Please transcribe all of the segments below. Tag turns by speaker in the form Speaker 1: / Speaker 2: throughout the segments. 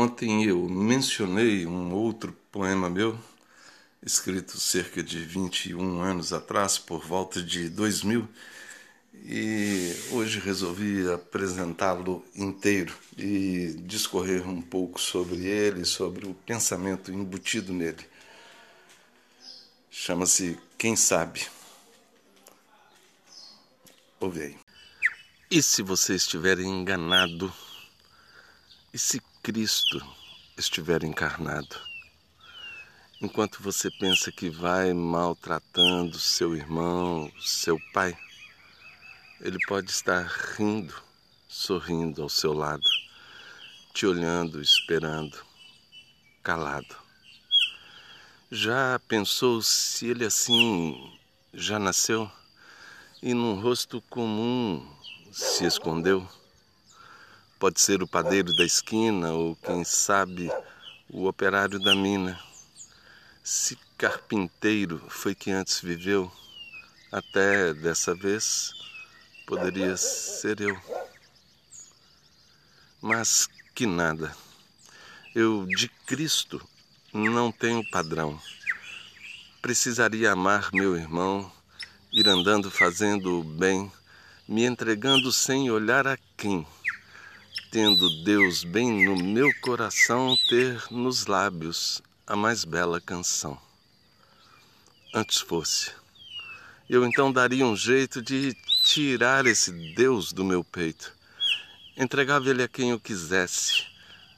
Speaker 1: Ontem eu mencionei um outro poema meu, escrito cerca de 21 anos atrás, por volta de 2000, e hoje resolvi apresentá-lo inteiro e discorrer um pouco sobre ele, sobre o pensamento embutido nele. Chama-se Quem Sabe. Ouve aí. E se você estiver enganado? E se Cristo estiver encarnado? Enquanto você pensa que vai maltratando seu irmão, seu pai, ele pode estar rindo, sorrindo ao seu lado, te olhando, esperando, calado. Já pensou se ele assim já nasceu e num rosto comum se escondeu? Pode ser o padeiro da esquina ou, quem sabe, o operário da mina. Se carpinteiro foi que antes viveu, até dessa vez poderia ser eu. Mas que nada. Eu de Cristo não tenho padrão. Precisaria amar meu irmão, ir andando fazendo o bem, me entregando sem olhar a quem. Tendo Deus bem no meu coração, ter nos lábios a mais bela canção. Antes fosse. Eu então daria um jeito de tirar esse Deus do meu peito. Entregava ele a quem eu quisesse,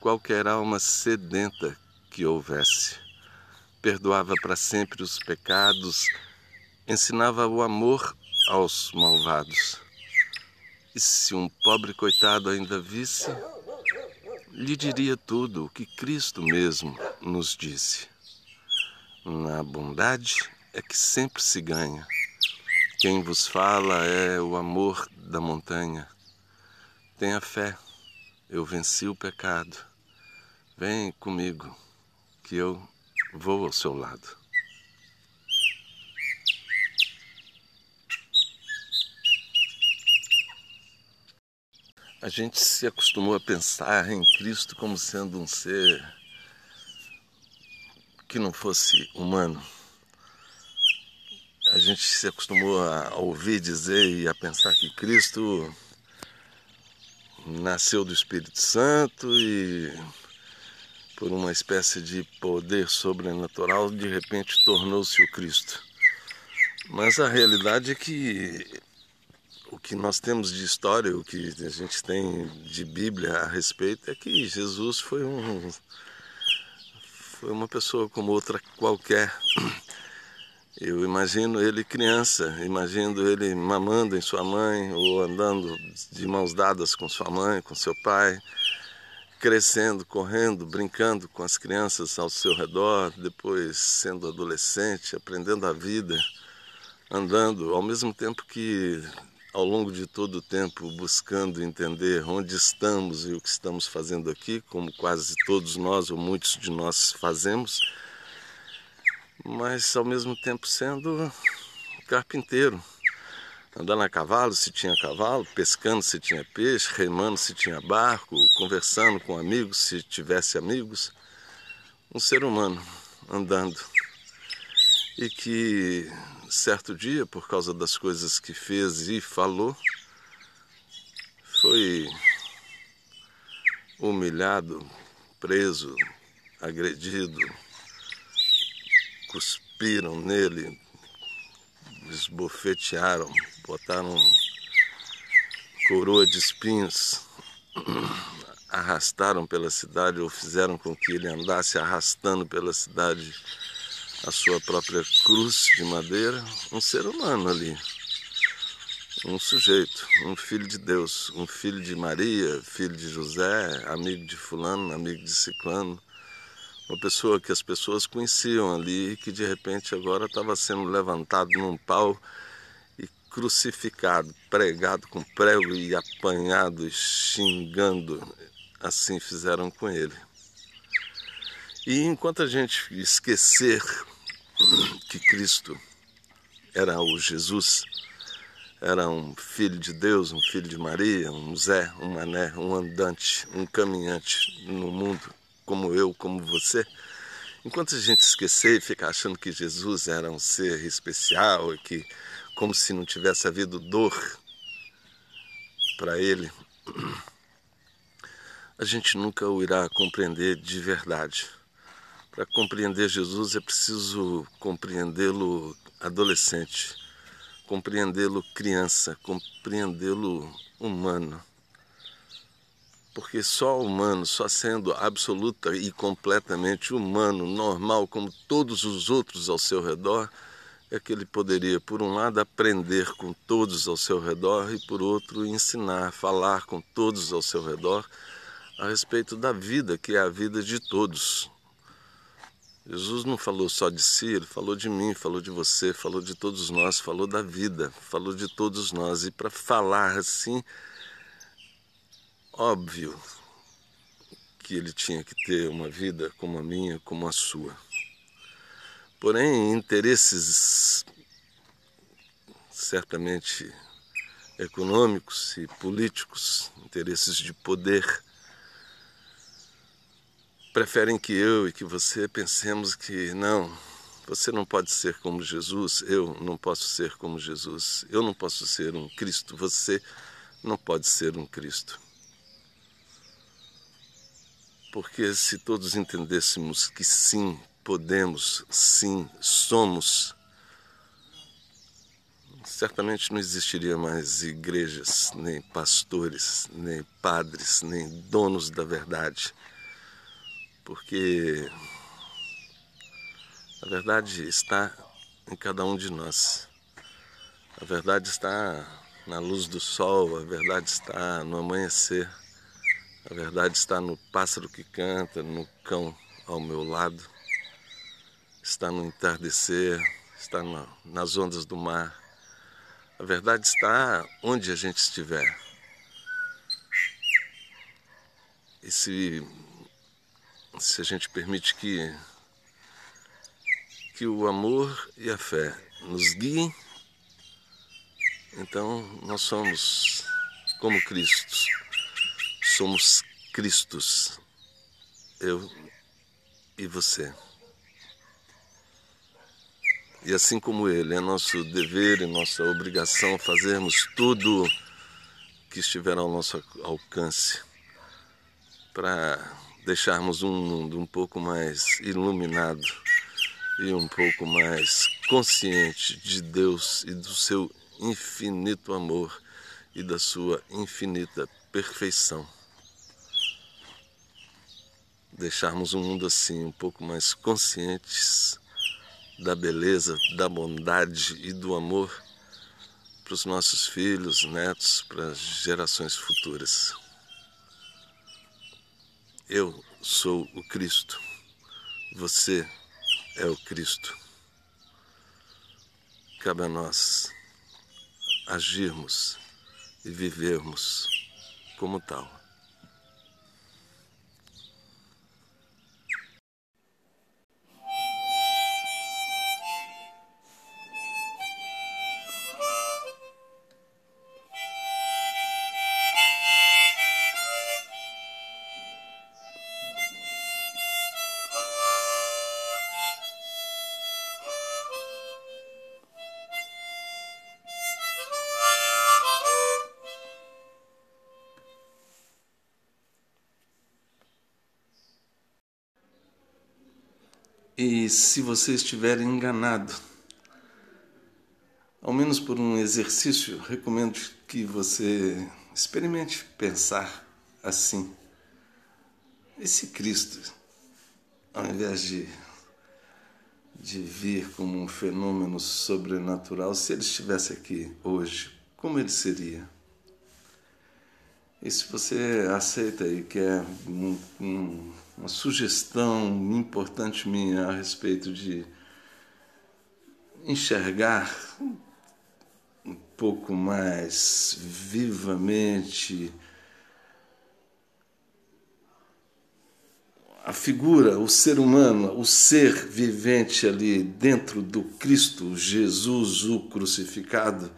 Speaker 1: qualquer alma sedenta que houvesse. Perdoava para sempre os pecados, ensinava o amor aos malvados. E se um pobre coitado ainda visse, lhe diria tudo o que Cristo mesmo nos disse. Na bondade é que sempre se ganha. Quem vos fala é o amor da montanha. Tenha fé, eu venci o pecado. Vem comigo, que eu vou ao seu lado. A gente se acostumou a pensar em Cristo como sendo um ser que não fosse humano a gente se acostumou a ouvir dizer e a pensar que Cristo nasceu do Espírito Santo e por uma espécie de poder sobrenatural de repente tornou-se o Cristo. Mas a realidade é que o que nós temos de história, o que a gente tem de Bíblia a respeito é que Jesus foi um foi uma pessoa como outra qualquer. Eu imagino ele criança, imagino ele mamando em sua mãe ou andando de mãos dadas com sua mãe, com seu pai, crescendo, correndo, brincando com as crianças ao seu redor, depois sendo adolescente, aprendendo a vida, andando, ao mesmo tempo que ao longo de todo o tempo buscando entender onde estamos e o que estamos fazendo aqui, como quase todos nós ou muitos de nós fazemos mas ao mesmo tempo sendo carpinteiro. Andando a cavalo se tinha cavalo, pescando se tinha peixe, remando se tinha barco, conversando com amigos se tivesse amigos. Um ser humano andando. E que certo dia, por causa das coisas que fez e falou, foi humilhado, preso, agredido, cuspiram nele, esbofetearam, botaram coroa de espinhos, arrastaram pela cidade ou fizeram com que ele andasse arrastando pela cidade a sua própria cruz de madeira, um ser humano ali, um sujeito, um filho de Deus, um filho de Maria, filho de José, amigo de fulano, amigo de ciclano, uma pessoa que as pessoas conheciam ali e que de repente agora estava sendo levantado num pau e crucificado, pregado com prego e apanhado xingando. Assim fizeram com ele. E enquanto a gente esquecer que Cristo era o Jesus, era um filho de Deus, um filho de Maria, um Zé, um Mané, um andante, um caminhante no mundo como eu, como você, enquanto a gente esquecer e ficar achando que Jesus era um ser especial e que como se não tivesse havido dor para ele, a gente nunca o irá compreender de verdade. Para compreender Jesus é preciso compreendê-lo adolescente, compreendê-lo criança, compreendê-lo humano. Porque só humano, só sendo absoluta e completamente humano, normal, como todos os outros ao seu redor, é que ele poderia, por um lado, aprender com todos ao seu redor e, por outro, ensinar, falar com todos ao seu redor a respeito da vida, que é a vida de todos. Jesus não falou só de si, ele falou de mim, falou de você, falou de todos nós, falou da vida, falou de todos nós. E para falar assim, óbvio que ele tinha que ter uma vida como a minha, como a sua. Porém, interesses certamente econômicos e políticos, interesses de poder, preferem que eu e que você pensemos que não, você não pode ser como Jesus, eu não posso ser como Jesus, eu não posso ser um Cristo, você não pode ser um Cristo. Porque se todos entendêssemos que sim, podemos, sim, somos, certamente não existiria mais igrejas, nem pastores, nem padres, nem donos da verdade, porque a verdade está em cada um de nós. A verdade está na luz do sol, a verdade está no amanhecer. A verdade está no pássaro que canta, no cão ao meu lado, está no entardecer, está nas ondas do mar. A verdade está onde a gente estiver. E se, se a gente permite que, que o amor e a fé nos guiem, então nós somos como Cristo somos Cristos, eu e você. E assim como Ele, é nosso dever e nossa obrigação fazermos tudo que estiver ao nosso alcance para deixarmos um mundo um pouco mais iluminado e um pouco mais consciente de Deus e do seu infinito amor e da sua infinita perfeição deixarmos um mundo assim um pouco mais conscientes da beleza, da bondade e do amor para os nossos filhos, netos, para as gerações futuras. Eu sou o Cristo, você é o Cristo. Cabe a nós agirmos e vivermos como tal. E se você estiver enganado, ao menos por um exercício, recomendo que você experimente pensar assim. Esse Cristo, ao invés de, de vir como um fenômeno sobrenatural, se ele estivesse aqui hoje, como ele seria? E se você aceita e quer um, um uma sugestão importante minha a respeito de enxergar um pouco mais vivamente a figura, o ser humano, o ser vivente ali dentro do Cristo Jesus, o crucificado,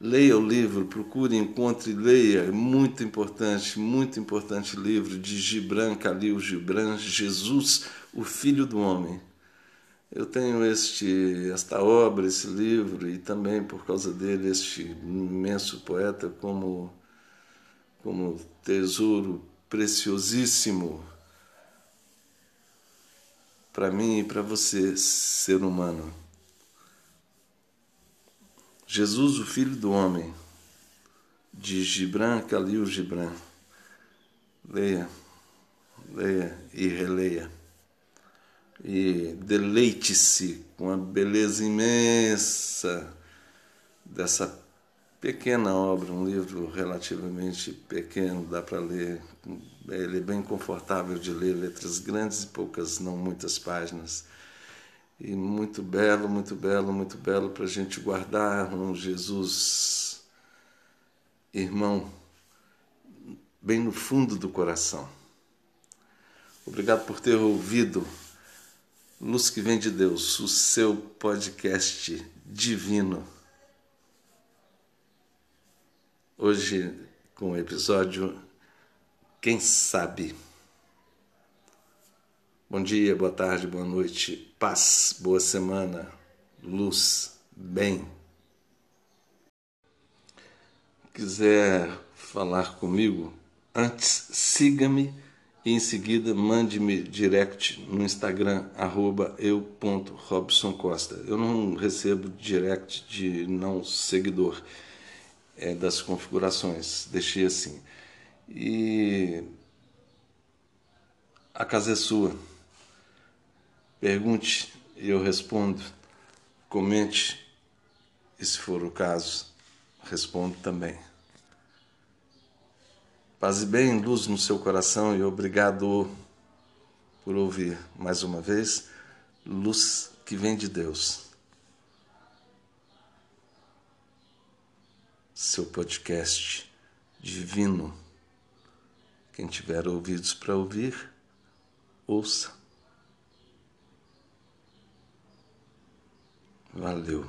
Speaker 1: Leia o livro, procure, encontre, leia. É muito importante, muito importante livro de Gibran Khalil Gibran, Jesus, o Filho do Homem. Eu tenho este, esta obra, esse livro, e também por causa dele, este imenso poeta, como, como tesouro preciosíssimo para mim e para você, ser humano. Jesus, o Filho do Homem, de Gibran Khalil Gibran. Leia, leia e releia. E deleite-se com a beleza imensa dessa pequena obra, um livro relativamente pequeno, dá para ler. Ele é bem confortável de ler, letras grandes e poucas, não muitas páginas e muito belo, muito belo, muito belo para a gente guardar um Jesus, irmão, bem no fundo do coração. Obrigado por ter ouvido Luz que Vem de Deus, o seu podcast divino. Hoje, com o episódio Quem Sabe. Bom dia, boa tarde, boa noite, paz, boa semana, luz, bem. Quiser falar comigo, antes siga-me e em seguida mande-me direct no Instagram, arroba eu.robsoncosta. Eu não recebo direct de não seguidor é, das configurações, deixei assim. E a casa é sua. Pergunte e eu respondo. Comente e, se for o caso, respondo também. Paz e bem, luz no seu coração e obrigado por ouvir mais uma vez. Luz que vem de Deus. Seu podcast divino. Quem tiver ouvidos para ouvir, ouça. Valeu.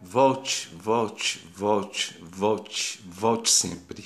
Speaker 1: Volte, volte, volte, volte, volte sempre.